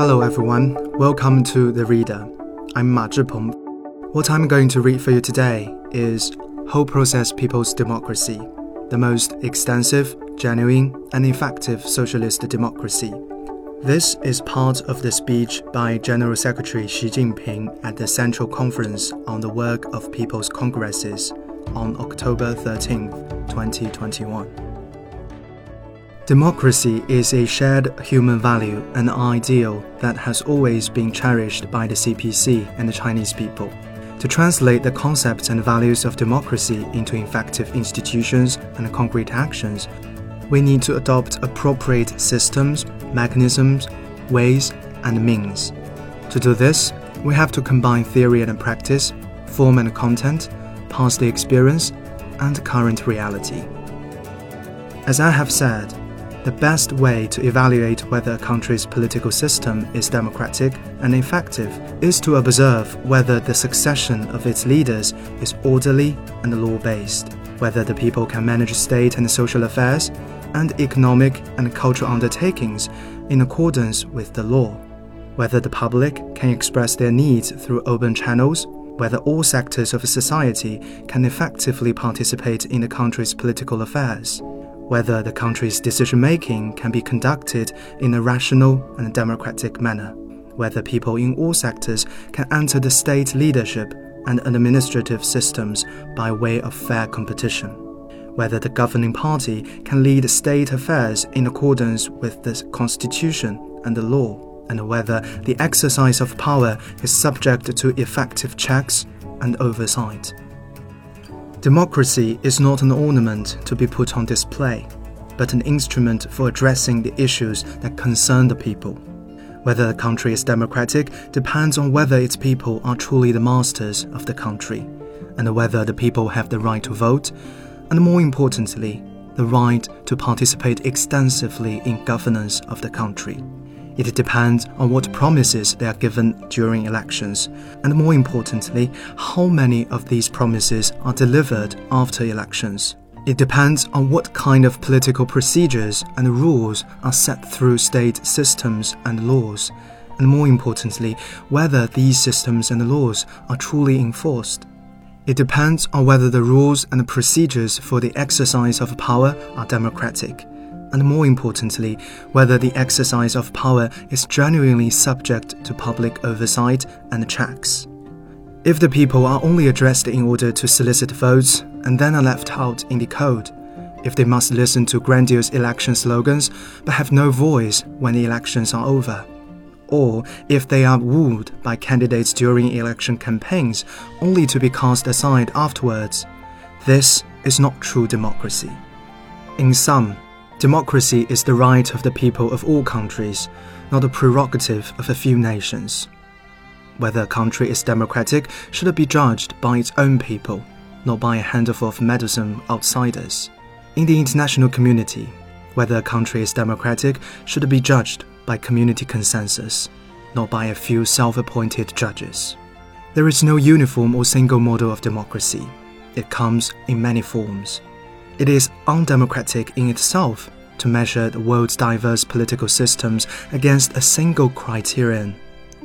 Hello everyone, welcome to The Reader. I'm Ma Zhipeng. What I'm going to read for you today is Whole Process People's Democracy, the most extensive, genuine, and effective socialist democracy. This is part of the speech by General Secretary Xi Jinping at the Central Conference on the Work of People's Congresses on October 13, 2021. Democracy is a shared human value and ideal that has always been cherished by the CPC and the Chinese people. To translate the concepts and values of democracy into effective institutions and concrete actions, we need to adopt appropriate systems, mechanisms, ways, and means. To do this, we have to combine theory and practice, form and content, past experience, and current reality. As I have said, the best way to evaluate whether a country's political system is democratic and effective is to observe whether the succession of its leaders is orderly and law based, whether the people can manage state and social affairs and economic and cultural undertakings in accordance with the law, whether the public can express their needs through open channels, whether all sectors of society can effectively participate in the country's political affairs whether the country's decision making can be conducted in a rational and democratic manner, whether people in all sectors can enter the state leadership and administrative systems by way of fair competition, whether the governing party can lead state affairs in accordance with the constitution and the law, and whether the exercise of power is subject to effective checks and oversight. Democracy is not an ornament to be put on display, but an instrument for addressing the issues that concern the people. Whether a country is democratic depends on whether its people are truly the masters of the country, and whether the people have the right to vote, and more importantly, the right to participate extensively in governance of the country. It depends on what promises they are given during elections, and more importantly, how many of these promises are delivered after elections. It depends on what kind of political procedures and rules are set through state systems and laws, and more importantly, whether these systems and laws are truly enforced. It depends on whether the rules and procedures for the exercise of power are democratic and more importantly, whether the exercise of power is genuinely subject to public oversight and checks. If the people are only addressed in order to solicit votes and then are left out in the cold, if they must listen to grandiose election slogans but have no voice when the elections are over, or if they are wooed by candidates during election campaigns only to be cast aside afterwards, this is not true democracy. In sum, Democracy is the right of the people of all countries, not a prerogative of a few nations. Whether a country is democratic should be judged by its own people, not by a handful of meddlesome outsiders. In the international community, whether a country is democratic should be judged by community consensus, not by a few self appointed judges. There is no uniform or single model of democracy. It comes in many forms. It is undemocratic in itself to measure the world's diverse political systems against a single criterion,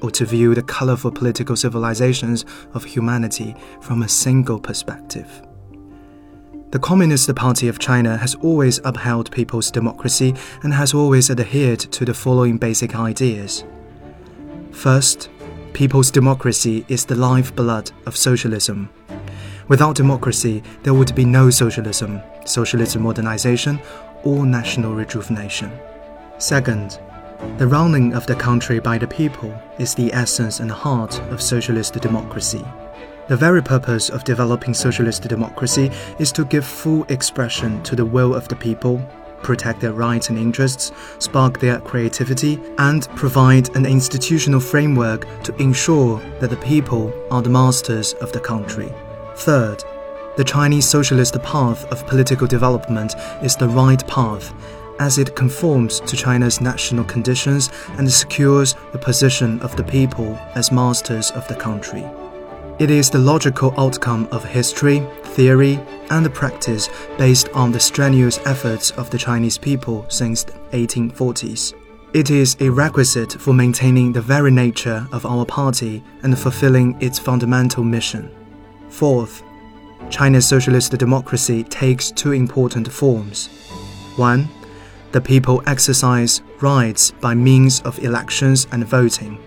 or to view the colorful political civilizations of humanity from a single perspective. The Communist Party of China has always upheld people's democracy and has always adhered to the following basic ideas. First, people's democracy is the lifeblood of socialism. Without democracy, there would be no socialism, socialist modernization, or national rejuvenation. Second, the running of the country by the people is the essence and heart of socialist democracy. The very purpose of developing socialist democracy is to give full expression to the will of the people, protect their rights and interests, spark their creativity, and provide an institutional framework to ensure that the people are the masters of the country. Third, the Chinese socialist path of political development is the right path, as it conforms to China's national conditions and secures the position of the people as masters of the country. It is the logical outcome of history, theory, and practice based on the strenuous efforts of the Chinese people since the 1840s. It is a requisite for maintaining the very nature of our party and fulfilling its fundamental mission. Fourth, China's socialist democracy takes two important forms. One, the people exercise rights by means of elections and voting.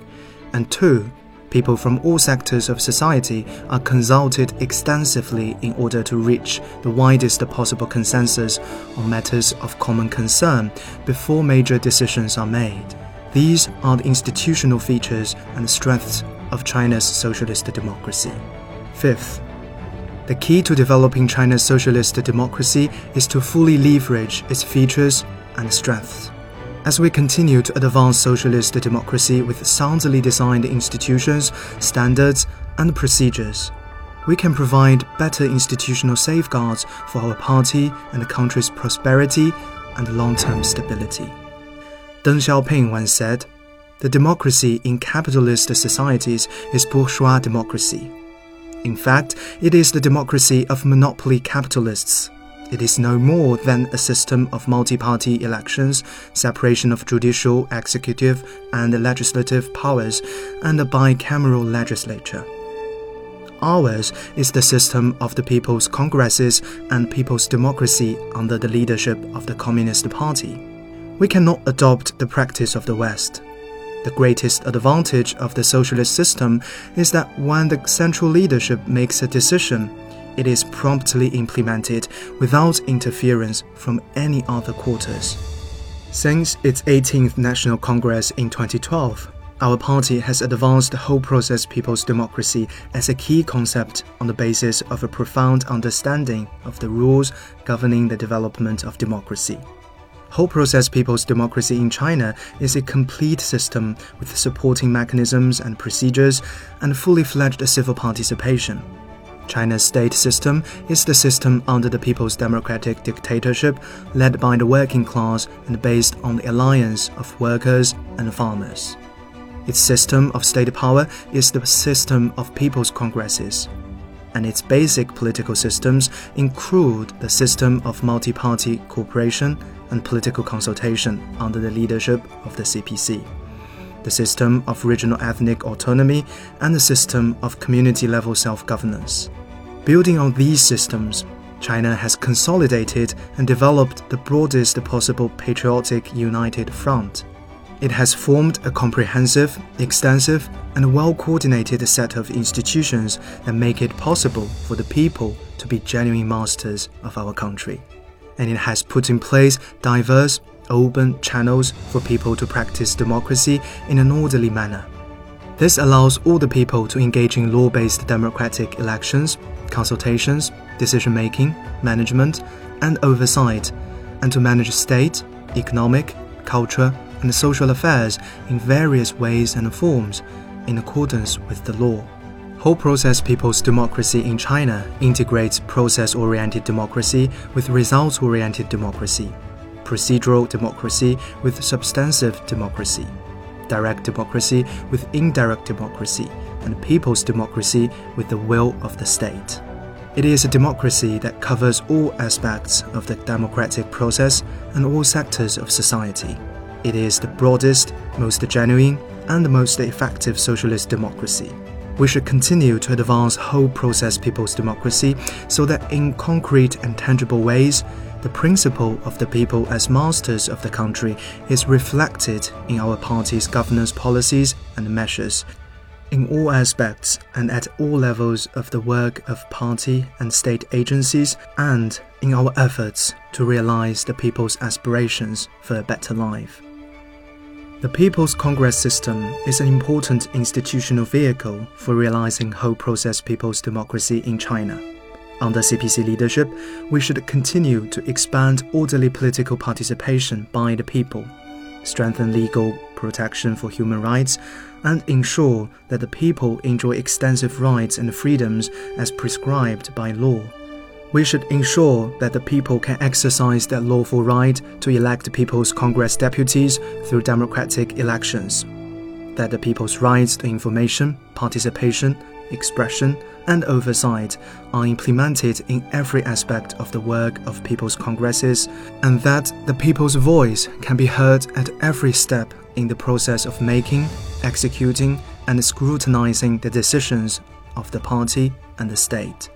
And two, people from all sectors of society are consulted extensively in order to reach the widest possible consensus on matters of common concern before major decisions are made. These are the institutional features and strengths of China's socialist democracy. Fifth, the key to developing China's socialist democracy is to fully leverage its features and strengths. As we continue to advance socialist democracy with soundly designed institutions, standards, and procedures, we can provide better institutional safeguards for our party and the country's prosperity and long term stability. Deng Xiaoping once said, The democracy in capitalist societies is bourgeois democracy. In fact, it is the democracy of monopoly capitalists it is no more than a system of multi party elections, separation of judicial, executive, and legislative powers, and a bicameral legislature. Ours is the system of the People's Congresses and People's Democracy under the leadership of the Communist Party. We cannot adopt the practice of the West. The greatest advantage of the socialist system is that when the central leadership makes a decision, it is promptly implemented without interference from any other quarters. Since its 18th National Congress in 2012, our party has advanced the whole process people's democracy as a key concept on the basis of a profound understanding of the rules governing the development of democracy. Whole process people's democracy in China is a complete system with supporting mechanisms and procedures and fully fledged civil participation. China's state system is the system under the People's Democratic Dictatorship, led by the working class and based on the alliance of workers and farmers. Its system of state power is the system of people's congresses, and its basic political systems include the system of multi party cooperation and political consultation under the leadership of the CPC the system of regional ethnic autonomy, and the system of community level self governance. Building on these systems, China has consolidated and developed the broadest possible patriotic united front. It has formed a comprehensive, extensive, and well coordinated set of institutions that make it possible for the people to be genuine masters of our country. And it has put in place diverse, open channels for people to practice democracy in an orderly manner. This allows all the people to engage in law based democratic elections, consultations, decision making, management, and oversight, and to manage state, economic, culture, and social affairs in various ways and forms in accordance with the law. Whole process people's democracy in China integrates process oriented democracy with results oriented democracy, procedural democracy with substantive democracy direct democracy with indirect democracy, and people's democracy with the will of the state. It is a democracy that covers all aspects of the democratic process and all sectors of society. It is the broadest, most genuine, and the most effective socialist democracy. We should continue to advance whole process people's democracy so that in concrete and tangible ways, the principle of the people as masters of the country is reflected in our party's governance policies and measures in all aspects and at all levels of the work of party and state agencies, and in our efforts to realize the people's aspirations for a better life. The People's Congress system is an important institutional vehicle for realizing whole process people's democracy in China. Under CPC leadership, we should continue to expand orderly political participation by the people, strengthen legal protection for human rights, and ensure that the people enjoy extensive rights and freedoms as prescribed by law. We should ensure that the people can exercise their lawful right to elect People's Congress deputies through democratic elections, that the people's rights to information, participation, expression, and oversight are implemented in every aspect of the work of people's congresses, and that the people's voice can be heard at every step in the process of making, executing, and scrutinizing the decisions of the party and the state.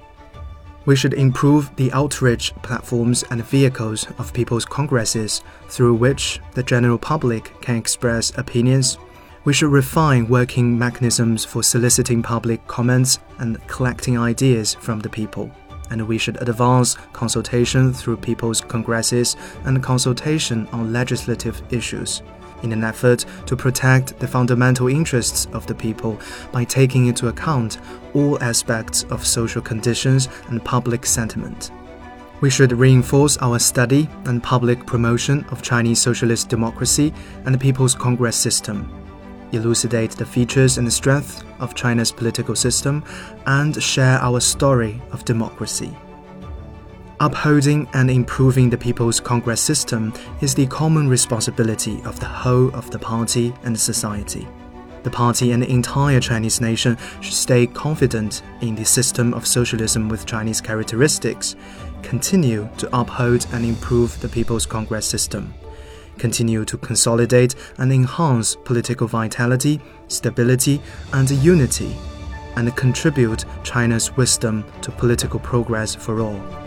We should improve the outreach platforms and vehicles of people's congresses through which the general public can express opinions. We should refine working mechanisms for soliciting public comments and collecting ideas from the people. And we should advance consultation through people's congresses and consultation on legislative issues in an effort to protect the fundamental interests of the people by taking into account all aspects of social conditions and public sentiment. We should reinforce our study and public promotion of Chinese socialist democracy and the People's Congress system, elucidate the features and strengths of China's political system, and share our story of democracy. Upholding and improving the People's Congress system is the common responsibility of the whole of the party and society. The party and the entire Chinese nation should stay confident in the system of socialism with Chinese characteristics, continue to uphold and improve the People's Congress system, continue to consolidate and enhance political vitality, stability, and unity, and contribute China's wisdom to political progress for all.